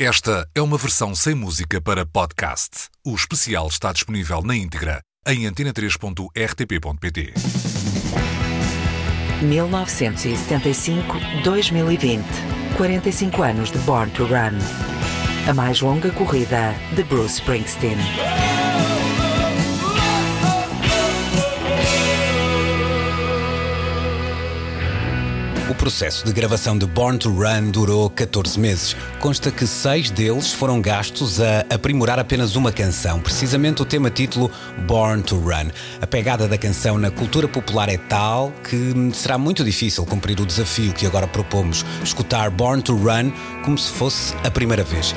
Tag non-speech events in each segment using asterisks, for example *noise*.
Esta é uma versão sem música para podcast. O especial está disponível na íntegra em antena3.rtp.pt. 1975-2020. 45 anos de Born to Run. A mais longa corrida de Bruce Springsteen. O processo de gravação de Born to Run durou 14 meses. Consta que seis deles foram gastos a aprimorar apenas uma canção, precisamente o tema título Born to Run. A pegada da canção na cultura popular é tal que será muito difícil cumprir o desafio que agora propomos, escutar Born to Run como se fosse a primeira vez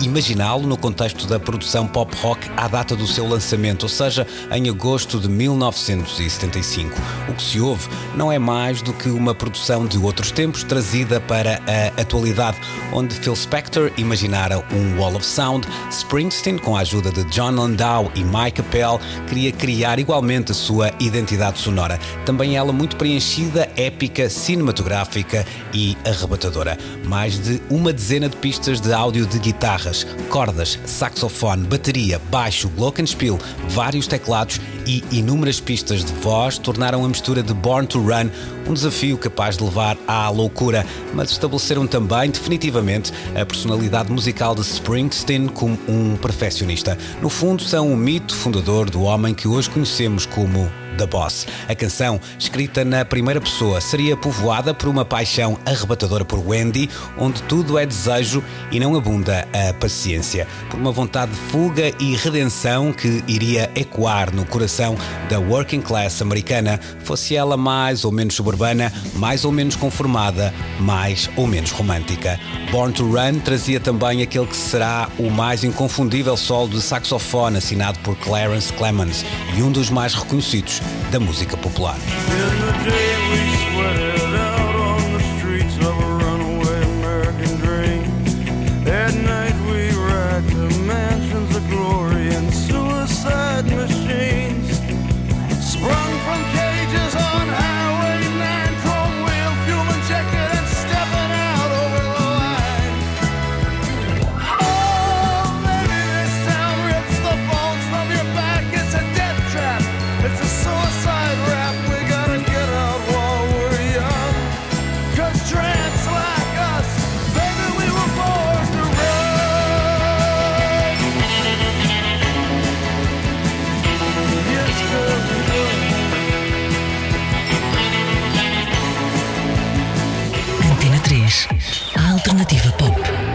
e imaginá-lo no contexto da produção pop rock à data do seu lançamento, ou seja, em agosto de 1975. O que se ouve não é mais do que uma produção de outros tempos trazida para a atualidade, onde Phil Spector imaginara um Wall of Sound, Springsteen, com a ajuda de John Landau e Mike Appel, queria criar igualmente a sua identidade sonora. Também ela muito preenchida, épica, cinematográfica e arrebatadora. Mais de uma dezena de pistas de áudio de guitarras, cordas, saxofone, bateria, baixo, glockenspiel, vários teclados e inúmeras pistas de voz tornaram a mistura de Born to Run um desafio capaz de levar à loucura, mas estabeleceram também definitivamente a personalidade musical de Springsteen como um perfeccionista. No fundo, são o mito fundador do homem que hoje conhecemos como The Boss. A canção, escrita na primeira pessoa, seria povoada por uma paixão arrebatadora por Wendy, onde tudo é desejo e não abunda a paciência, por uma vontade de fuga e redenção que iria ecoar no coração da working class americana, fosse ela mais ou menos suburbana, mais ou menos conformada, mais ou menos romântica. Born to Run trazia também aquele que será o mais inconfundível solo de saxofone assinado por Clarence Clemons e um dos mais reconhecidos da música popular. Alternativa Pop.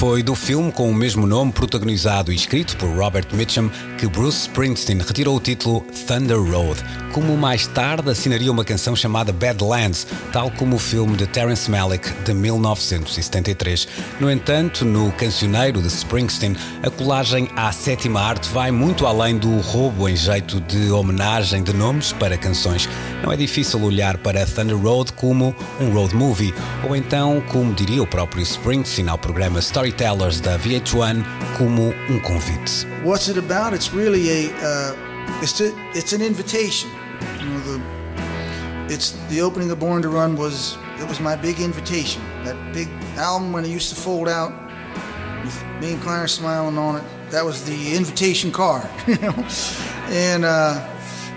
Foi do filme com o mesmo nome, protagonizado e escrito por Robert Mitchum, que Bruce Springsteen retirou o título Thunder Road, como mais tarde assinaria uma canção chamada Badlands, tal como o filme de Terence Malick de 1973. No entanto, no cancioneiro de Springsteen, a colagem à sétima arte vai muito além do roubo em jeito de homenagem de nomes para canções. Não é difícil olhar para Thunder Road como um road movie, ou então, como diria o próprio Springsteen ao programa Storytellers da VH1, como um convite. What's it about? It's really a uh, it's to, it's an invitation. You know, the it's the opening of Born to Run was it was my big invitation. That big album when it used to fold out with me and Clarence smiling on it. That was the invitation card, *laughs* you know. And uh,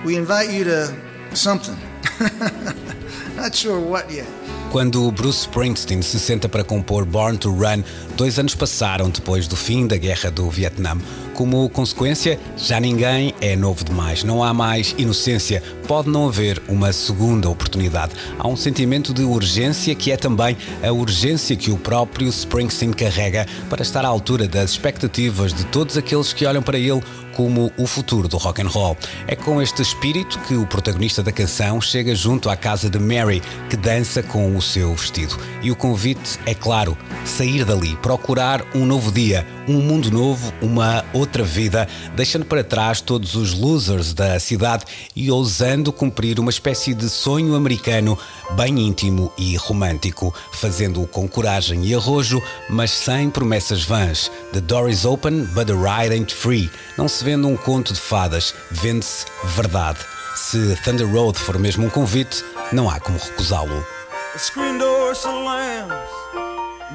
we invite you to something. *laughs* Not sure what yet. Quando Bruce Springsteen se senta para compor Born to Run, dois anos passaram depois do fim da Guerra do Vietnã. Como consequência, já ninguém é novo demais, não há mais inocência, pode não haver uma segunda oportunidade. Há um sentimento de urgência que é também a urgência que o próprio Springsteen carrega para estar à altura das expectativas de todos aqueles que olham para ele como o futuro do rock and roll. É com este espírito que o protagonista da canção chega junto à casa de Mary, que dança com o seu vestido. E o convite é claro: sair dali, procurar um novo dia, um mundo novo, uma outra vida, deixando para trás todos os losers da cidade e ousando cumprir uma espécie de sonho americano bem íntimo e romântico, fazendo-o com coragem e arrojo, mas sem promessas vãs. The door is open, but the ride ain't free. Não se vende um conto de fadas, vende-se verdade. Se Thunder Road for mesmo um convite, não há como recusá-lo. The screen door slams,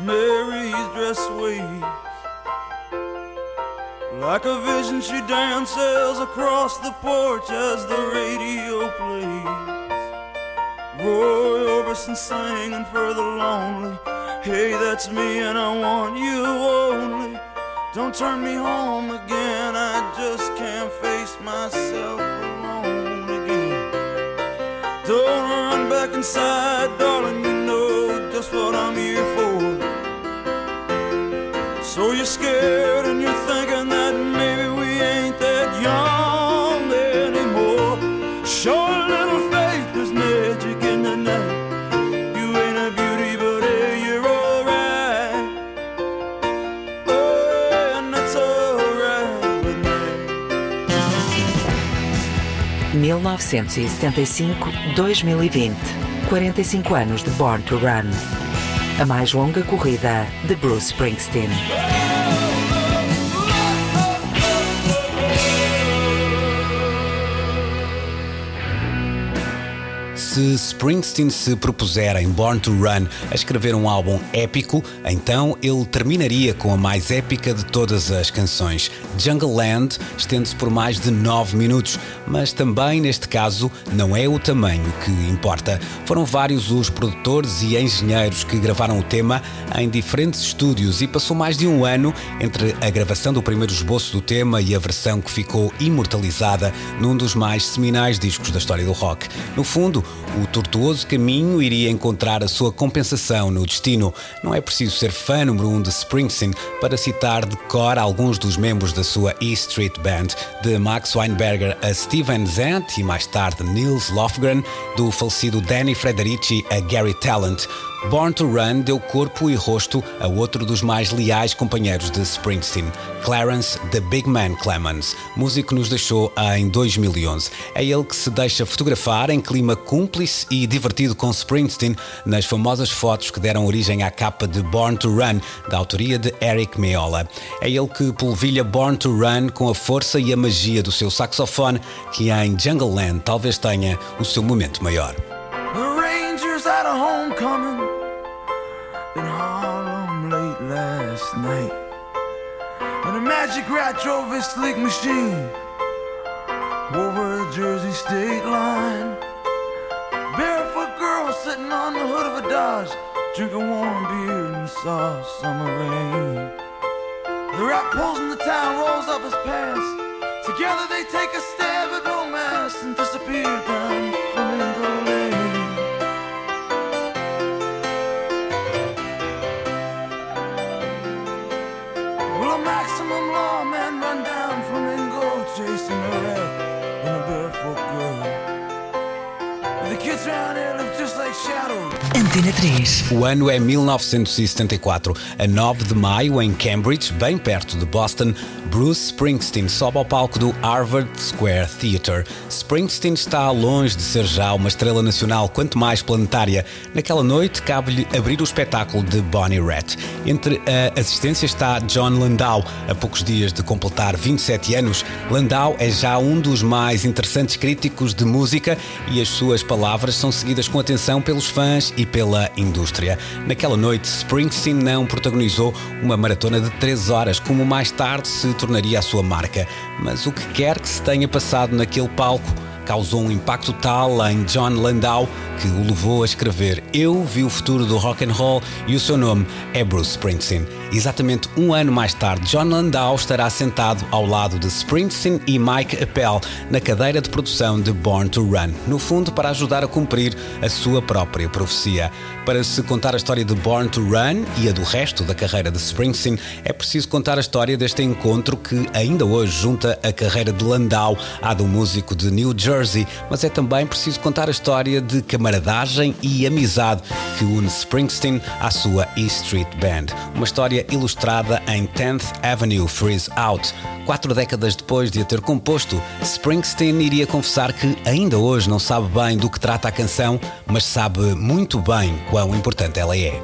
Mary's dress waves. Like a vision, she dances across the porch as the radio plays. Roy Orbison singing for the lonely. Hey, that's me, and I want you only. Don't turn me home again, I just can't face myself inside, darling, you know just what I'm here for. So you're scared and you're thinking that maybe we ain't that young anymore. Show a little faith, there's magic in the night. You ain't a beauty, but hey, you're alright. Oh, and that's alright with me. 1975-2020. 45 anos de Born to Run. A mais longa corrida de Bruce Springsteen. Se Springsteen se propuser em Born to Run a escrever um álbum épico, então ele terminaria com a mais épica de todas as canções. Jungle Land estende-se por mais de 9 minutos, mas também neste caso não é o tamanho que importa. Foram vários os produtores e engenheiros que gravaram o tema em diferentes estúdios e passou mais de um ano entre a gravação do primeiro esboço do tema e a versão que ficou imortalizada num dos mais seminais discos da história do rock. No fundo, o tortuoso caminho iria encontrar a sua compensação no destino. Não é preciso ser fã número um de Springsteen para citar de cor alguns dos membros da sua E Street Band, de Max Weinberger a Steven Zant e mais tarde Nils Lofgren, do falecido Danny Frederici a Gary Talent. Born to Run deu corpo e rosto a outro dos mais leais companheiros de Springsteen, Clarence The Big Man Clemens, músico que nos deixou em 2011. É ele que se deixa fotografar em clima cúmplice e divertido com Springsteen nas famosas fotos que deram origem à capa de Born to Run, da autoria de Eric Meola. É ele que polvilha Born to Run com a força e a magia do seu saxofone, que em Jungle Land talvez tenha o seu momento maior. And a magic rat drove his sleek machine over a Jersey state line. Sitting on the hood of a Dodge, drinking warm beer in the soft summer rain. The rat pulls in the town, rolls up his pants. Together they take a stab at romance and disappear down Flamingo Lane. Will a maximum lawman run down Flamingo chasing a rat and a barefoot girl? The kids around here Antena 3. O ano é 1974. A 9 de maio, em Cambridge, bem perto de Boston, Bruce Springsteen sobe ao palco do Harvard Square Theatre. Springsteen está longe de ser já uma estrela nacional, quanto mais planetária. Naquela noite, cabe-lhe abrir o espetáculo de Bonnie Raitt. Entre a assistência está John Landau. A poucos dias de completar 27 anos, Landau é já um dos mais interessantes críticos de música e as suas palavras são seguidas com atenção pelos fãs e pela indústria. Naquela noite, Springsteen não protagonizou uma maratona de 3 horas, como mais tarde se tornaria a sua marca. Mas o que quer que se tenha passado naquele palco causou um impacto tal em John Landau que o levou a escrever Eu vi o futuro do rock and roll e o seu nome é Bruce Springsteen. Exatamente um ano mais tarde, John Landau estará sentado ao lado de Springsteen e Mike Appel na cadeira de produção de Born to Run, no fundo para ajudar a cumprir a sua própria profecia. Para se contar a história de Born to Run e a do resto da carreira de Springsteen, é preciso contar a história deste encontro que ainda hoje junta a carreira de Landau à do músico de New Jersey, mas é também preciso contar a história de camaradagem e amizade que une Springsteen à sua E Street Band. Uma história ilustrada em 10th Avenue Freeze Out. Quatro décadas depois de a ter composto, Springsteen iria confessar que ainda hoje não sabe bem do que trata a canção, mas sabe muito bem quão importante ela é.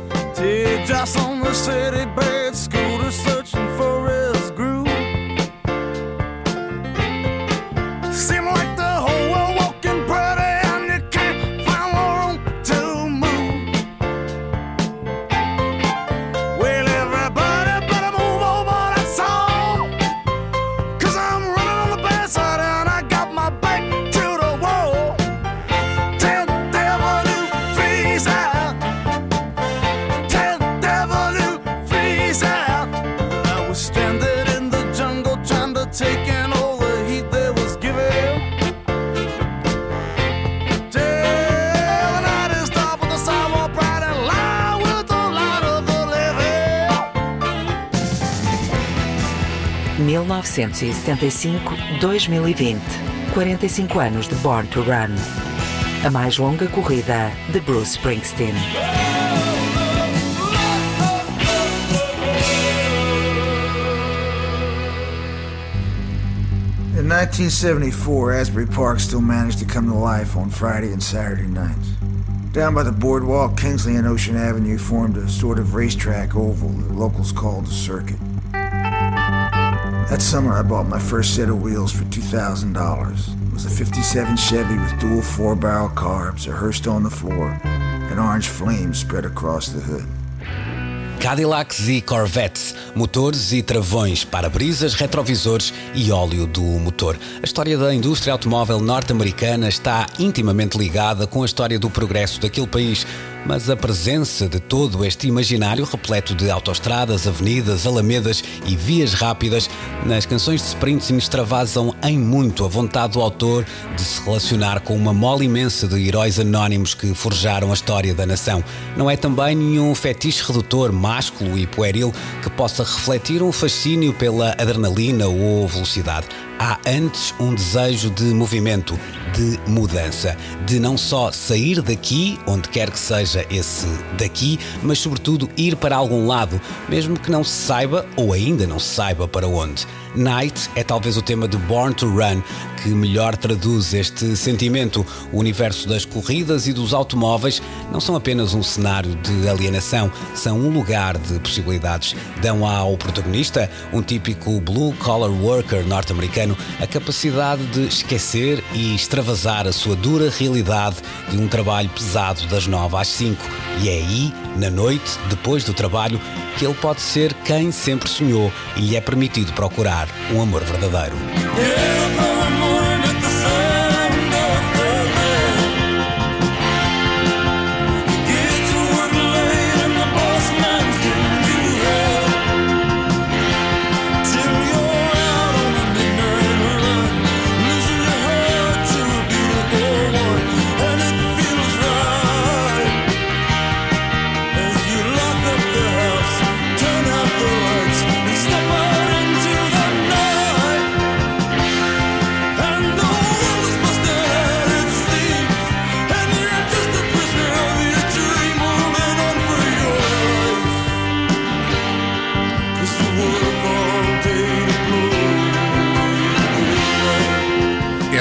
1975-2020. 45 anos de Born to Run. A mais longa corrida de Bruce Springsteen. In 1974, Asbury Park still managed to come to life on Friday and Saturday nights. Down by the boardwalk, Kingsley and Ocean Avenue formed a sort of racetrack oval that locals called the circuit. That summer, I bought my first set of wheels for $2,000. It was a 57 Chevy with dual four-barrel carbs, a Hearst on the floor, and orange flames spread across the hood. Cadillacs e Corvettes, motores e travões, para-brisas, retrovisores e óleo do motor. A história da indústria automóvel norte-americana está intimamente ligada com a história do progresso daquele país mas a presença de todo este imaginário repleto de autoestradas, avenidas, alamedas e vias rápidas nas canções de Springsteen extravasam em muito a vontade do autor de se relacionar com uma mole imensa de heróis anónimos que forjaram a história da nação. Não é também nenhum fetiche redutor, másculo e pueril que possa refletir um fascínio pela adrenalina ou velocidade há antes um desejo de movimento, de mudança, de não só sair daqui, onde quer que seja esse daqui, mas sobretudo ir para algum lado, mesmo que não se saiba ou ainda não se saiba para onde. Night é talvez o tema de Born to Run que melhor traduz este sentimento. O universo das corridas e dos automóveis não são apenas um cenário de alienação, são um lugar de possibilidades. Dão ao protagonista, um típico blue collar worker norte-americano, a capacidade de esquecer e extravasar a sua dura realidade de um trabalho pesado das 9 às 5. E é aí, na noite, depois do trabalho, que ele pode ser quem sempre sonhou e lhe é permitido procurar um amor verdadeiro.